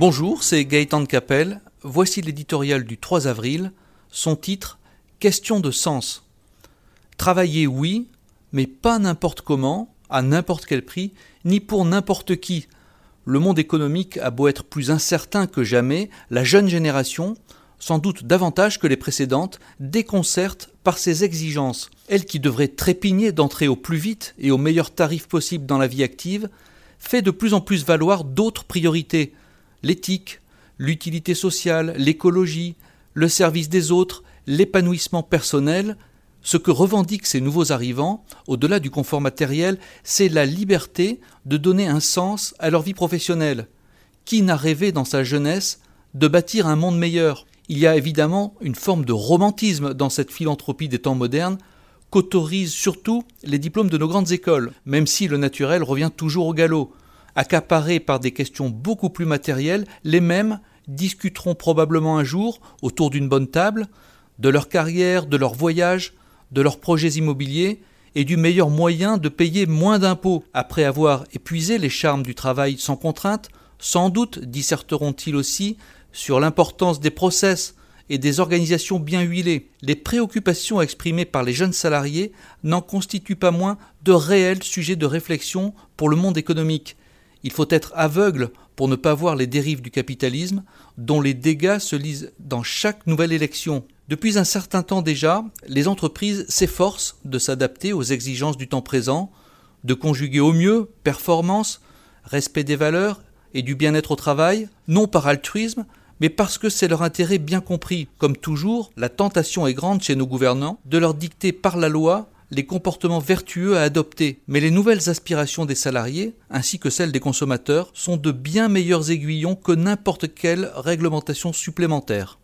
Bonjour, c'est Gaëtan de Capelle. Voici l'éditorial du 3 avril. Son titre Question de sens. Travailler, oui, mais pas n'importe comment, à n'importe quel prix, ni pour n'importe qui. Le monde économique a beau être plus incertain que jamais, la jeune génération, sans doute davantage que les précédentes, déconcerte par ses exigences. Elle qui devrait trépigner d'entrer au plus vite et au meilleur tarif possible dans la vie active, fait de plus en plus valoir d'autres priorités l'éthique, l'utilité sociale, l'écologie, le service des autres, l'épanouissement personnel, ce que revendiquent ces nouveaux arrivants, au-delà du confort matériel, c'est la liberté de donner un sens à leur vie professionnelle. Qui n'a rêvé dans sa jeunesse de bâtir un monde meilleur? Il y a évidemment une forme de romantisme dans cette philanthropie des temps modernes qu'autorisent surtout les diplômes de nos grandes écoles, même si le naturel revient toujours au galop accaparés par des questions beaucoup plus matérielles, les mêmes discuteront probablement un jour, autour d'une bonne table, de leur carrière, de leur voyage, de leurs projets immobiliers et du meilleur moyen de payer moins d'impôts. Après avoir épuisé les charmes du travail sans contrainte, sans doute disserteront-ils aussi sur l'importance des process et des organisations bien huilées. Les préoccupations exprimées par les jeunes salariés n'en constituent pas moins de réels sujets de réflexion pour le monde économique. Il faut être aveugle pour ne pas voir les dérives du capitalisme, dont les dégâts se lisent dans chaque nouvelle élection. Depuis un certain temps déjà, les entreprises s'efforcent de s'adapter aux exigences du temps présent, de conjuguer au mieux performance, respect des valeurs et du bien-être au travail, non par altruisme, mais parce que c'est leur intérêt bien compris. Comme toujours, la tentation est grande chez nos gouvernants de leur dicter par la loi les comportements vertueux à adopter, mais les nouvelles aspirations des salariés, ainsi que celles des consommateurs, sont de bien meilleurs aiguillons que n'importe quelle réglementation supplémentaire.